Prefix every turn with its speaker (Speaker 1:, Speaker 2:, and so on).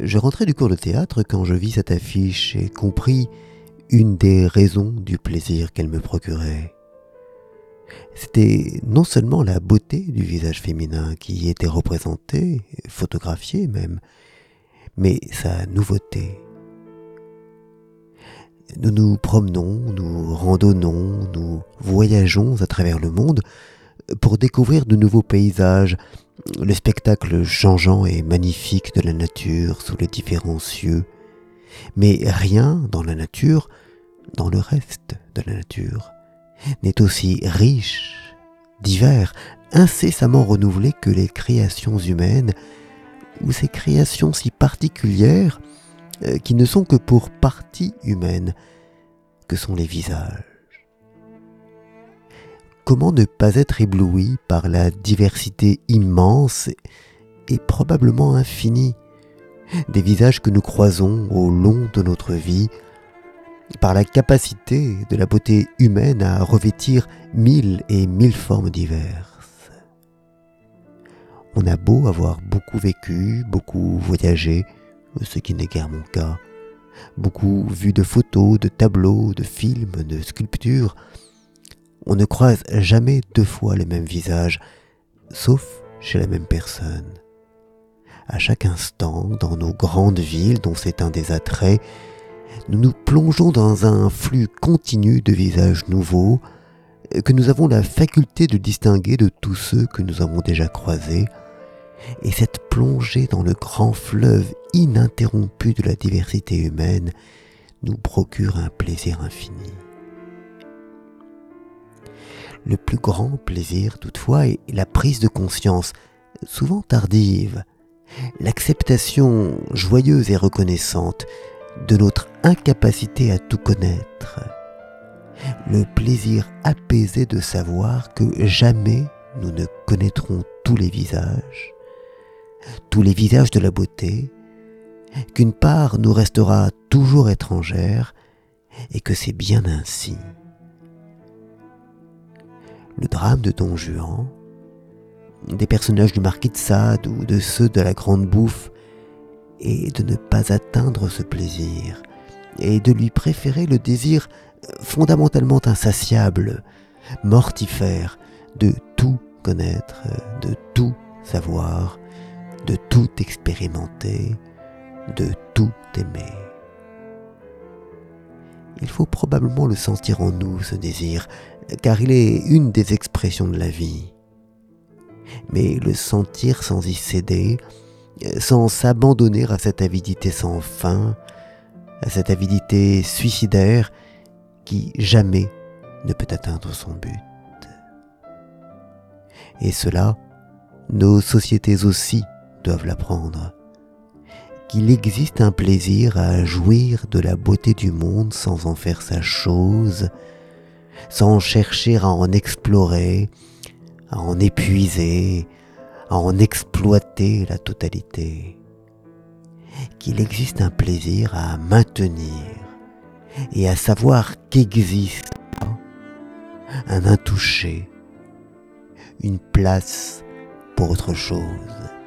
Speaker 1: Je rentrais du cours de théâtre quand je vis cette affiche et compris une des raisons du plaisir qu'elle me procurait. C'était non seulement la beauté du visage féminin qui y était représentée, photographiée même, mais sa nouveauté. Nous nous promenons, nous randonnons, nous voyageons à travers le monde pour découvrir de nouveaux paysages, le spectacle changeant et magnifique de la nature sous les différents cieux. Mais rien dans la nature, dans le reste de la nature, n'est aussi riche, divers, incessamment renouvelé que les créations humaines, ou ces créations si particulières euh, qui ne sont que pour partie humaines, que sont les visages. Comment ne pas être ébloui par la diversité immense et probablement infinie des visages que nous croisons au long de notre vie, par la capacité de la beauté humaine à revêtir mille et mille formes diverses? On a beau avoir beaucoup vécu, beaucoup voyagé, ce qui n'est guère mon cas, beaucoup vu de photos, de tableaux, de films, de sculptures, on ne croise jamais deux fois le même visage, sauf chez la même personne. À chaque instant, dans nos grandes villes dont c'est un des attraits, nous nous plongeons dans un flux continu de visages nouveaux, que nous avons la faculté de distinguer de tous ceux que nous avons déjà croisés, et cette plongée dans le grand fleuve ininterrompu de la diversité humaine nous procure un plaisir infini. Le plus grand plaisir, toutefois, est la prise de conscience, souvent tardive, l'acceptation joyeuse et reconnaissante de notre incapacité à tout connaître, le plaisir apaisé de savoir que jamais nous ne connaîtrons tous les visages, tous les visages de la beauté, qu'une part nous restera toujours étrangère et que c'est bien ainsi. Le drame de Don Juan, des personnages du marquis de Sade ou de ceux de la Grande Bouffe, est de ne pas atteindre ce plaisir, et de lui préférer le désir fondamentalement insatiable, mortifère, de tout connaître, de tout savoir, de tout expérimenter, de tout aimer. Il faut probablement le sentir en nous, ce désir, car il est une des expressions de la vie. Mais le sentir sans y céder, sans s'abandonner à cette avidité sans fin, à cette avidité suicidaire qui jamais ne peut atteindre son but. Et cela, nos sociétés aussi doivent l'apprendre, qu'il existe un plaisir à jouir de la beauté du monde sans en faire sa chose, sans chercher à en explorer, à en épuiser, à en exploiter la totalité, qu'il existe un plaisir à maintenir et à savoir qu'existe un intouché, une place pour autre chose.